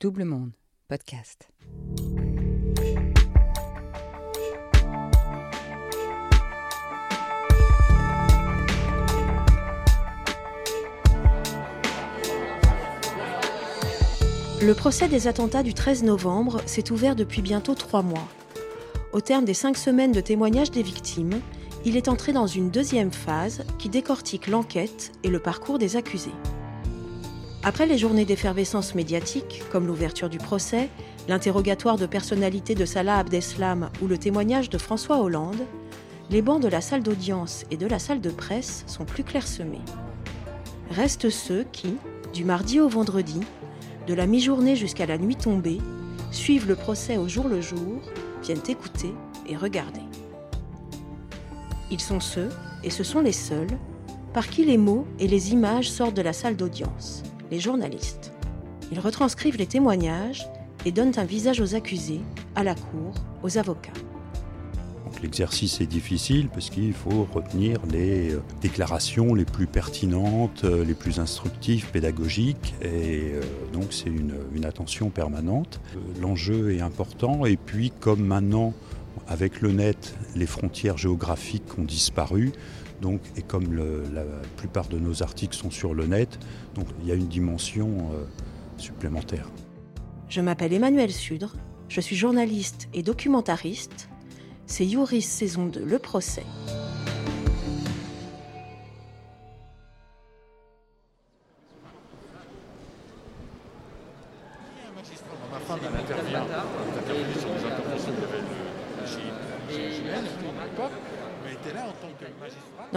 Double Monde, podcast. Le procès des attentats du 13 novembre s'est ouvert depuis bientôt trois mois. Au terme des cinq semaines de témoignages des victimes, il est entré dans une deuxième phase qui décortique l'enquête et le parcours des accusés. Après les journées d'effervescence médiatique, comme l'ouverture du procès, l'interrogatoire de personnalité de Salah Abdeslam ou le témoignage de François Hollande, les bancs de la salle d'audience et de la salle de presse sont plus clairsemés. Restent ceux qui, du mardi au vendredi, de la mi-journée jusqu'à la nuit tombée, suivent le procès au jour le jour, viennent écouter et regarder. Ils sont ceux, et ce sont les seuls, par qui les mots et les images sortent de la salle d'audience les journalistes. Ils retranscrivent les témoignages et donnent un visage aux accusés, à la cour, aux avocats. L'exercice est difficile parce qu'il faut retenir les euh, déclarations les plus pertinentes, euh, les plus instructives, pédagogiques, et euh, donc c'est une, une, attention permanente. L'enjeu est important, et puis comme maintenant, avec le net, les frontières géographiques ont disparu, donc, et comme la plupart de nos articles sont sur le net, il y a une dimension euh, supplémentaire. Je m'appelle Emmanuel Sudre, je suis journaliste et documentariste. C'est Youris saison 2, Le procès.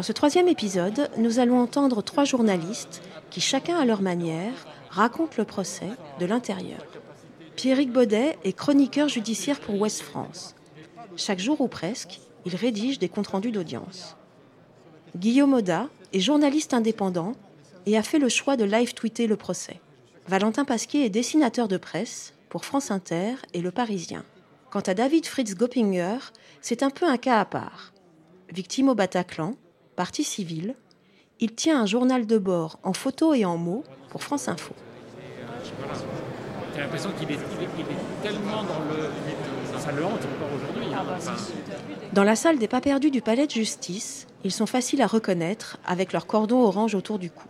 Dans ce troisième épisode, nous allons entendre trois journalistes qui, chacun à leur manière, racontent le procès de l'intérieur. Pierrick Baudet est chroniqueur judiciaire pour Ouest France. Chaque jour ou presque, il rédige des comptes rendus d'audience. Guillaume Oda est journaliste indépendant et a fait le choix de live-tweeter le procès. Valentin Pasquier est dessinateur de presse pour France Inter et Le Parisien. Quant à David Fritz Goppinger, c'est un peu un cas à part. Victime au Bataclan, partie civile, il tient un journal de bord en photo et en mots pour France Info. J'ai l'impression qu'il est, tellement dans le. Ça le hante encore aujourd'hui. Hein. Dans la salle des pas perdus du palais de justice, ils sont faciles à reconnaître avec leur cordon orange autour du cou.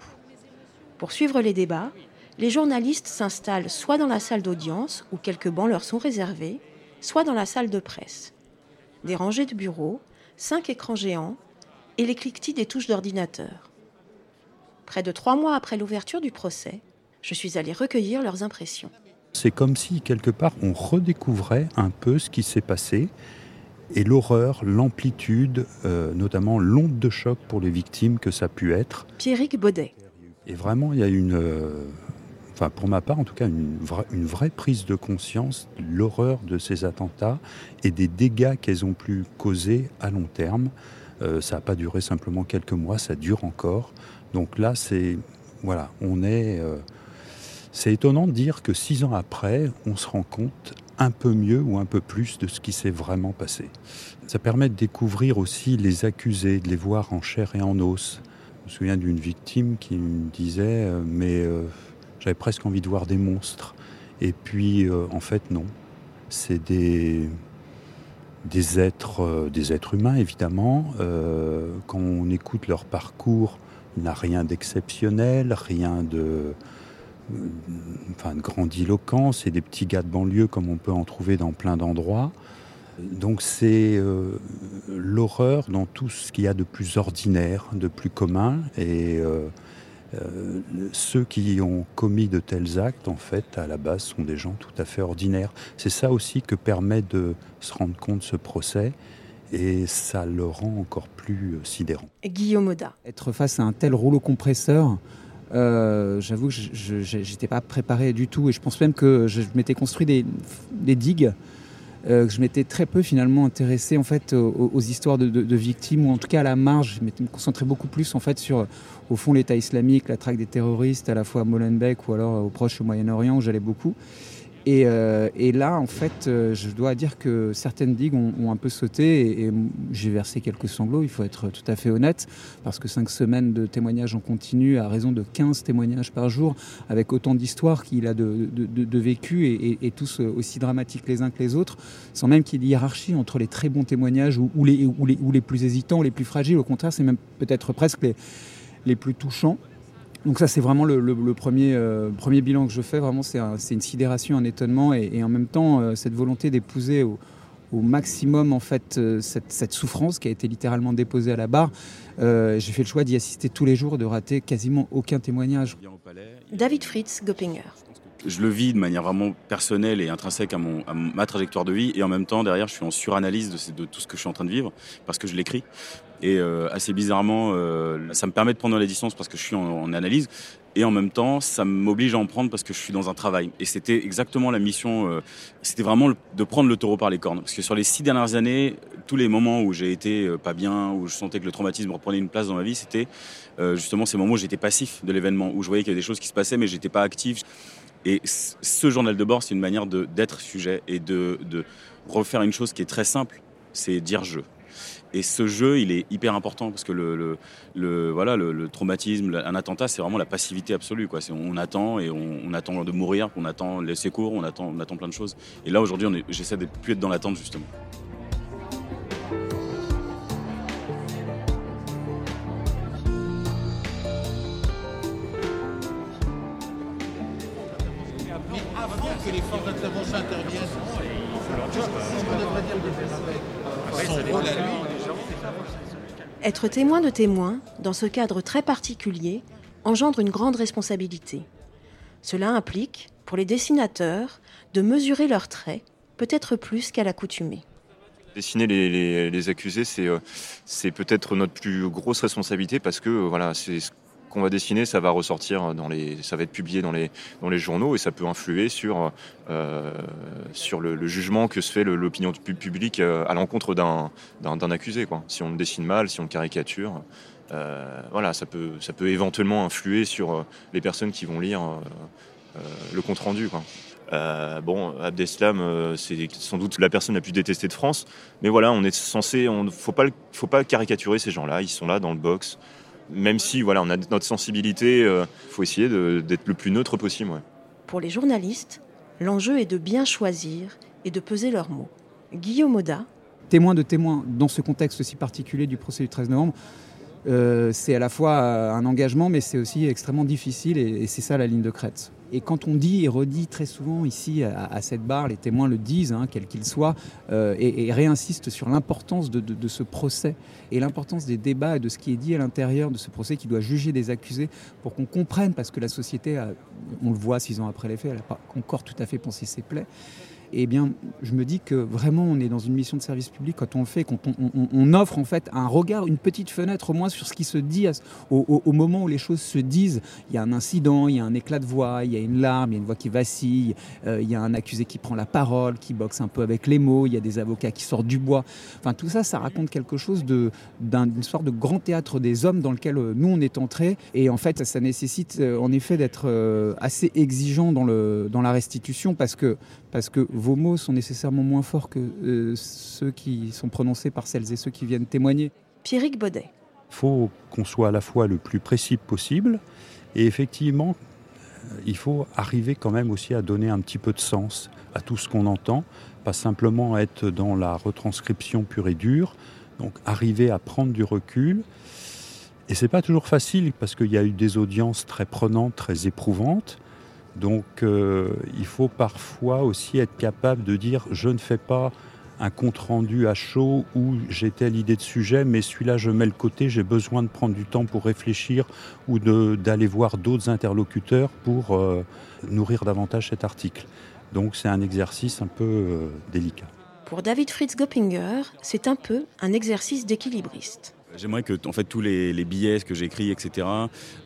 Pour suivre les débats, les journalistes s'installent soit dans la salle d'audience, où quelques bancs leur sont réservés, soit dans la salle de presse. Des rangées de bureaux, cinq écrans géants, et les cliquetis des touches d'ordinateur. Près de trois mois après l'ouverture du procès, je suis allé recueillir leurs impressions. C'est comme si, quelque part, on redécouvrait un peu ce qui s'est passé et l'horreur, l'amplitude, euh, notamment l'onde de choc pour les victimes que ça a pu être. Pierrick Baudet. Et vraiment, il y a une, euh, enfin pour ma part en tout cas, une, une vraie prise de conscience de l'horreur de ces attentats et des dégâts qu'elles ont pu causer à long terme. Euh, ça n'a pas duré simplement quelques mois, ça dure encore. Donc là, c'est voilà, on est. Euh, c'est étonnant de dire que six ans après, on se rend compte un peu mieux ou un peu plus de ce qui s'est vraiment passé. Ça permet de découvrir aussi les accusés, de les voir en chair et en os. Je me souviens d'une victime qui me disait euh, mais j'avais presque envie de voir des monstres. Et puis en fait non, c'est des des êtres, euh, des êtres humains évidemment. Euh, quand on écoute leur parcours, il n'a rien d'exceptionnel, rien de, enfin, de grandiloquent. C'est des petits gars de banlieue comme on peut en trouver dans plein d'endroits. Donc c'est euh, l'horreur dans tout ce qu'il y a de plus ordinaire, de plus commun. Et ceux qui ont commis de tels actes, en fait, à la base, sont des gens tout à fait ordinaires. C'est ça aussi que permet de se rendre compte ce procès et ça le rend encore plus euh, sidérant. Guillaume Oda. Être face à un tel rouleau compresseur, euh, j'avoue que je n'étais pas préparé du tout et je pense même que je m'étais construit des, des digues euh, je m'étais très peu finalement intéressé en fait aux, histoires de, victimes ou en tout cas à la marge. Je m'étais concentré beaucoup plus en fait sur au fond l'État islamique, la traque des terroristes, à la fois à Molenbeek ou alors au Proche au Moyen-Orient où j'allais beaucoup. Et, euh, et, là, en fait, euh, je dois dire que certaines digues ont, un peu sauté et, j'ai versé quelques sanglots, il faut être tout à fait honnête, parce que cinq semaines de témoignages en continu à raison de 15 témoignages par jour, avec autant d'histoires qu'il a de, de, vécu et, tous aussi dramatiques les uns que les autres, sans même qu'il y ait hiérarchie entre les très bons témoignages ou, les, plus hésitants, les plus fragiles. Au contraire, c'est même peut-être presque les plus touchants. Donc ça, c'est vraiment le, le, le premier, euh, premier bilan que je fais. Vraiment, c'est un, une sidération, un étonnement et, et en même temps, euh, cette volonté d'épouser au, au, maximum en fait euh, cette, cette, souffrance qui a été littéralement déposée à la barre. Euh, J'ai fait le choix d'y assister tous les jours, de rater quasiment aucun témoignage. David Fritz Goppinger. Je le vis de manière vraiment personnelle et intrinsèque à, mon, à ma trajectoire de vie et en même temps derrière je suis en suranalyse de, de tout ce que je suis en train de vivre parce que je l'écris et euh, assez bizarrement, euh, ça me permet de prendre la distance parce que je suis en, analyse. Et en même temps, ça m'oblige à en prendre parce que je suis dans un travail. Et c'était exactement la mission. Euh, c'était vraiment de prendre le taureau par les cornes. Parce que sur les six dernières années, tous les moments où j'ai été euh, pas bien, où je sentais que le traumatisme reprenait une place dans ma vie, c'était euh, justement ces moments où j'étais passif de l'événement, où je voyais qu'il y avait des choses qui se passaient, mais j'étais pas actif. Et ce journal de bord, c'est une manière d'être sujet et de refaire une chose qui est très simple, c'est dire je. Et ce jeu, il est hyper important parce que le, voilà, le, traumatisme, un attentat, c'est vraiment la passivité absolue. On attend et on, attend de mourir, on attend les secours, on attend, on attend plein de choses. Et là, aujourd'hui, j'essaie de plus être dans l'attente, justement. Que les forces d'intervention interviennent, de son rôle à lui. Être témoin de témoin, dans ce cadre très particulier, engendre une grande responsabilité. Cela implique, pour les dessinateurs, de mesurer leurs traits, peut-être plus qu'à l'accoutumée. Dessiner les, les, les accusés, c'est euh, peut-être notre plus grosse responsabilité parce que voilà, c'est ce qu'on va dessiner, ça va ressortir dans les, ça va être publié dans les, dans les journaux et ça peut influer sur, euh, sur le, jugement que se fait l'opinion publique euh, à l'encontre d'un accusé. Quoi. Si on dessine mal, si on caricature, euh, voilà, ça peut, ça peut éventuellement influer sur les personnes qui vont lire le compte rendu. Quoi. Bon, Abdeslam, c'est sans doute la personne la plus détestée de France, mais voilà, on est censé, on faut pas, faut pas caricaturer ces gens-là. Ils sont là dans le box, même si voilà, on a notre sensibilité. Il euh, faut essayer d'être le plus neutre possible. Ouais. Pour les journalistes, l'enjeu est de bien choisir et de peser leurs mots. Guillaume Oda, témoin de témoin dans ce contexte si particulier du procès du 13 novembre. Euh, c'est à la fois un engagement, mais c'est aussi extrêmement difficile, et, c'est ça la ligne de crête. Et quand on dit et redit très souvent ici à, cette barre, les témoins le disent, hein, quels qu'ils soient, euh, et, réinsistent sur l'importance de, ce procès et l'importance des débats et de ce qui est dit à l'intérieur de ce procès qui doit juger des accusés pour qu'on comprenne, parce que la société, a, on le voit six ans après les faits, elle n'a pas encore tout à fait pensé ses plaies eh bien, je me dis que vraiment, on est dans une mission de service public quand on fait, quand on, on, offre en fait un regard, une petite fenêtre au moins sur ce qui se dit au, moment où les choses se disent. Il y a un incident, il y a un éclat de voix, il y a une larme, il y a une voix qui vacille, euh, il y a un accusé qui prend la parole, qui boxe un peu avec les mots, il y a des avocats qui sortent du bois. Enfin, tout ça, ça raconte quelque chose d'une un, sorte de grand théâtre des hommes dans lequel euh, nous, on est entrés. Et en fait, ça nécessite euh, en effet d'être assez exigeant dans, le, dans la restitution parce que, parce que vos mots sont nécessairement moins forts que euh, ceux qui sont prononcés par celles et ceux qui viennent témoigner. Pierrick Baudet. Il faut qu'on soit à la fois le plus précis possible et effectivement, il faut arriver quand même aussi à donner un petit peu de sens à tout ce qu'on entend, pas simplement être dans la retranscription pure et dure, donc arriver à prendre du recul. Et c'est pas toujours facile parce qu'il y a eu des audiences très prenantes, très éprouvantes. Donc euh, il faut parfois aussi être capable de dire je ne fais pas un compte rendu à chaud où j'ai telle idée de sujet, mais celui-là je mets le côté, j'ai besoin de prendre du temps pour réfléchir ou d'aller voir d'autres interlocuteurs pour euh, nourrir davantage cet article. Donc c'est un exercice un peu euh, délicat. Pour David Fritz Goppinger, c'est un peu un exercice d'équilibriste. J'aimerais que en fait, tous les, billets que j'écris, etc.,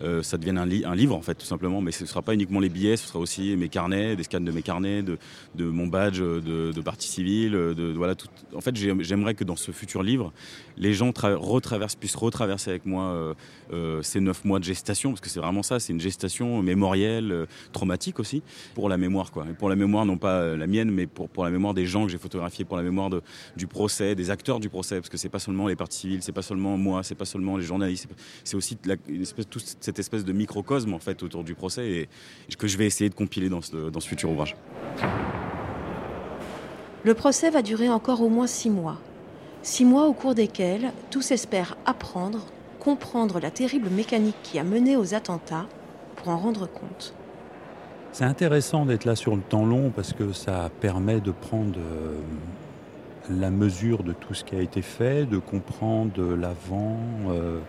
euh, ça devienne un, li- un livre, en fait, tout simplement. Mais ce ne sera pas uniquement les billets, ce sera aussi mes carnets, des scans de mes carnets, de, mon badge de, partie civile. De, voilà, tout. En fait, j'ai- j'aimerais que dans ce futur livre, les gens tra- retraversent, puissent retraverser avec moi euh, euh, ces neuf mois de gestation, parce que c'est vraiment ça, c'est une gestation mémorielle, traumatique aussi, pour la mémoire. Quoi. Et pour la mémoire, non pas la mienne, mais pour, pour la mémoire des gens que j'ai photographiés, pour la mémoire du procès, des acteurs du procès, parce que c'est pas seulement les parties civiles, c'est pas seulement moi, c'est pas seulement les journalistes, c'est aussi la- une espèce, toute cette espèce de microcosme en fait autour du procès et que je vais essayer de compiler dans ce, dans ce futur ouvrage. Le procès va durer encore au moins six mois. Six mois au cours desquels tous espèrent apprendre, comprendre la terrible mécanique qui a mené aux attentats pour en rendre compte. C'est intéressant d'être là sur le temps long parce que ça permet de prendre euh, la mesure de tout ce qui a été fait, de comprendre l'avant. euh.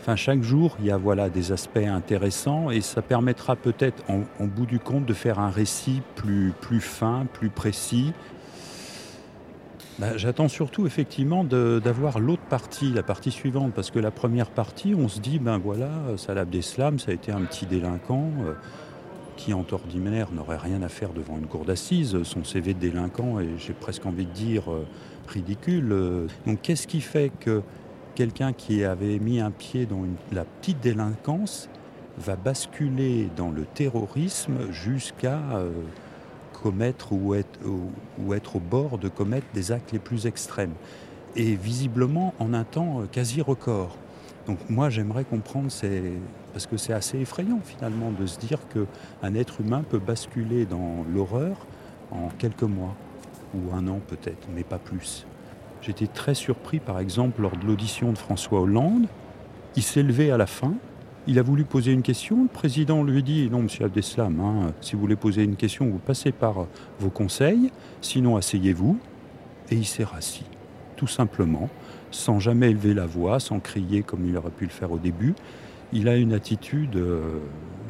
Enfin, chaque jour, il y a voilà, des aspects intéressants et ça permettra peut-être, en, bout du compte, de faire un récit plus, plus fin, plus précis. Bah, J'attends surtout effectivement d'avoir l'autre partie, la partie suivante, parce que la première partie, on se dit, ben voilà, Salah Abdeslam, ça a été un petit délinquant. euh, qui en ordinaire n'aurait rien à faire devant une cour d'assises. Son CV de délinquant est, j'ai presque envie de dire, euh, ridicule. Donc qu'est-ce qui fait que quelqu'un qui avait mis un pied dans la petite délinquance va basculer dans le terrorisme jusqu'à euh, commettre ou être, ou- ou être au bord de commettre des actes les plus extrêmes? Et visiblement en un temps euh, quasi record. Donc moi j'aimerais comprendre, parce que c'est assez effrayant finalement de se dire qu'un être humain peut basculer dans l'horreur en quelques mois, ou un an peut-être, mais pas plus. J'étais très surpris par exemple lors de l'audition de François Hollande, il s'est levé à la fin, il a voulu poser une question, le président lui dit non monsieur Abdeslam, hein, si vous voulez poser une question vous passez par vos conseils, sinon asseyez-vous, et il s'est rassis, tout simplement sans jamais élever la voix, sans crier comme il aurait pu le faire au début. Il a une attitude euh,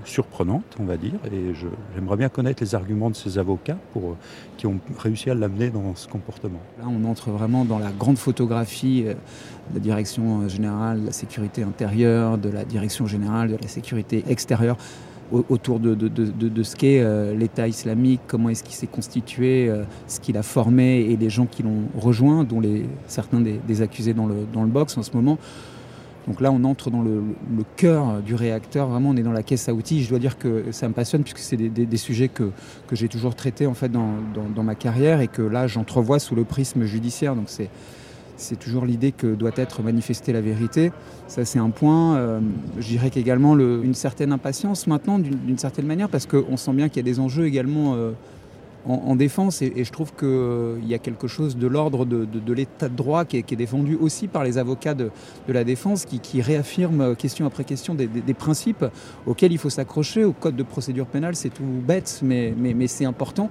surprenante, on va dire, et j'aimerais bien connaître les arguments de ses avocats euh, qui ont réussi à l'amener dans ce comportement. Là, on entre vraiment dans la grande photographie euh, de la direction générale de la sécurité intérieure, de la direction générale de la sécurité extérieure, au- autour de, de- de- ce qu'est euh, l'État islamique, comment est-ce qu'il s'est constitué, euh, ce qu'il a formé et les gens qui l'ont rejoint, dont les, certains des, accusés dans le, dans le box en ce moment. Donc là, on entre dans le, cœur du réacteur. Vraiment, on est dans la caisse à outils. Je dois dire que ça me passionne puisque c'est des, des- sujets que, que j'ai toujours traités en fait dans, dans- dans ma carrière et que là, j'entrevois sous le prisme judiciaire. Donc c'est c'est toujours l'idée que doit être manifestée la vérité. Ça, c'est un point. Euh, je dirais qu'également le- une certaine impatience maintenant, d'une d'une certaine manière, parce qu'on sent bien qu'il y a des enjeux également euh, en, en défense. Et, et je trouve qu'il y a quelque chose de l'ordre de, l'état de droit qui est, défendu aussi par les avocats de, la défense, qui, qui réaffirment euh, question après question des, principes auxquels il faut s'accrocher. Au code de procédure pénale, c'est tout bête, mais, c'est important.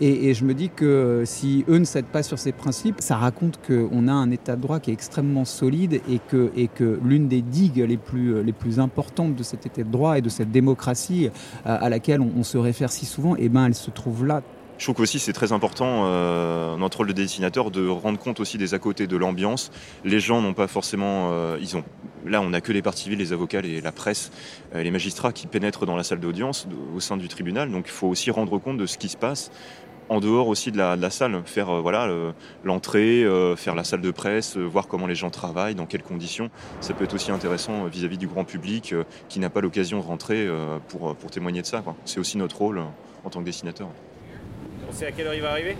Et, et je me dis que si eux ne cèdent pas sur ces principes, ça raconte qu'on a un état de droit qui est extrêmement solide et que, et l'une des digues les plus, les plus importantes de cet état de droit et de cette démocratie à, à laquelle on, se réfère si souvent, eh ben, elle se trouve là. Je trouve qu'aussi c'est très important, euh, notre rôle de dessinateur, de rendre compte aussi des à côté de l'ambiance. Les gens n'ont pas forcément, euh, ils ont, là on n'a que les parties civiles, les avocats, les, la presse, euh, les magistrats qui pénètrent dans la salle d'audience au sein du tribunal. Donc il faut aussi rendre compte de ce qui se passe en dehors aussi de la, de la salle, faire euh, voilà le- l'entrée, euh, faire la salle de presse, euh, voir comment les gens travaillent, dans quelles conditions. Ça peut être aussi intéressant vis-à-vis du grand public qui n'a pas l'occasion de rentrer pour, pour témoigner de ça. C'est aussi notre rôle en tant que dessinateur. On sait à quelle heure il va arriver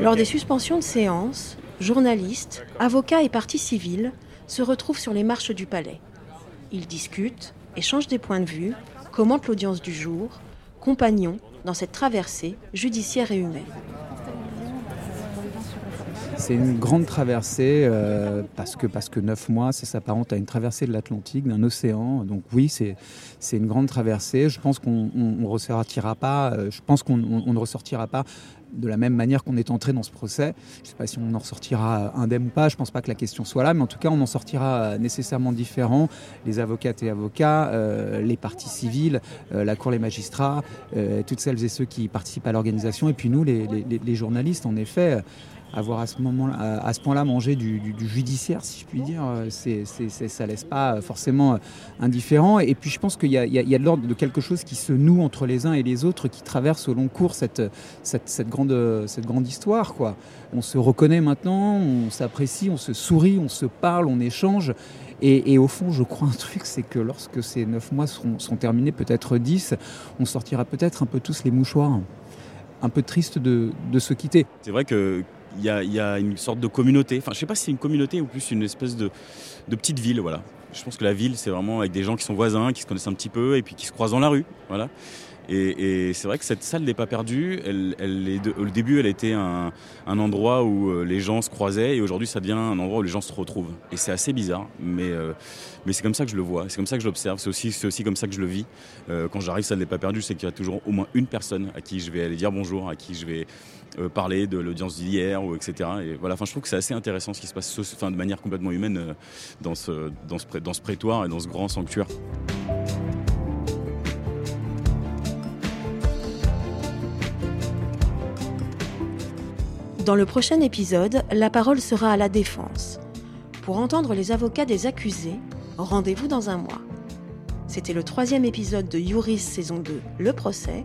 Lors des suspensions de séance, journalistes, avocats et parties civiles se retrouvent sur les marches du palais. Ils discutent, échangent des points de vue, commentent l'audience du jour, compagnons dans cette traversée judiciaire et humaine. C'est une grande traversée euh, parce que parce que neuf mois, ça s'apparente à une traversée de l'Atlantique, d'un océan. Donc oui, c'est c'est une grande traversée. Je pense qu'on on, on ressortira pas. euh, je pense qu'on on- ne ressortira pas de la même manière qu'on est entré dans ce procès. Je ne sais pas si on en ressortira indemne ou pas. Je pense pas que la question soit là, mais en tout cas, on en sortira euh, nécessairement différent. Les avocates et avocats, euh, les parties civiles, euh, la cour, les magistrats, euh, toutes celles et ceux qui participent à l'organisation, et puis nous, les- les- les journalistes, en effet. Avoir à ce moment à, ce point-là mangé du, judiciaire, si je puis dire, c'est, ça laisse pas forcément indifférent. Et puis je pense qu'il y a, de l'ordre de quelque chose qui se noue entre les uns et les autres, qui traverse au long cours cette, grande, histoire. On se reconnaît maintenant, on s'apprécie, on se sourit, on se parle, on échange. Et, au fond, je crois un truc, c'est que lorsque ces neuf mois seront, sont terminés, peut-être dix, on sortira peut-être un peu tous les mouchoirs. Un peu triste de, se quitter. C'est vrai que il y, a, une sorte de communauté. Enfin, je sais pas si c'est une communauté ou plus une espèce de, de petite ville, voilà. Je pense que la ville, c'est vraiment avec des gens qui sont voisins, qui se connaissent un petit peu et puis qui se croisent dans la rue, voilà. Et, c'est vrai que cette salle n'est pas perdue. Elle, au début, elle était un, endroit où euh, les gens se croisaient et aujourd'hui, ça devient un endroit où les gens se retrouvent. Et c'est assez bizarre, mais, euh, c'est comme ça que je le vois, c'est comme ça que je l'observe, c'est aussi, comme ça que je le vis. Euh, quand j'arrive, salle n'est pas perdue, c'est qu'il y a toujours au moins une personne à qui je vais aller dire bonjour, à qui je vais parler de l'audience d'hier, etc. Et voilà, enfin, je trouve que c'est assez intéressant ce qui se passe de manière complètement humaine dans ce prétoire et dans ce grand sanctuaire. Dans le prochain épisode, la parole sera à la défense. Pour entendre les avocats des accusés, rendez-vous dans un mois. C'était le troisième épisode de Youris saison 2, Le procès,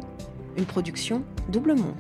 une production Double Monde.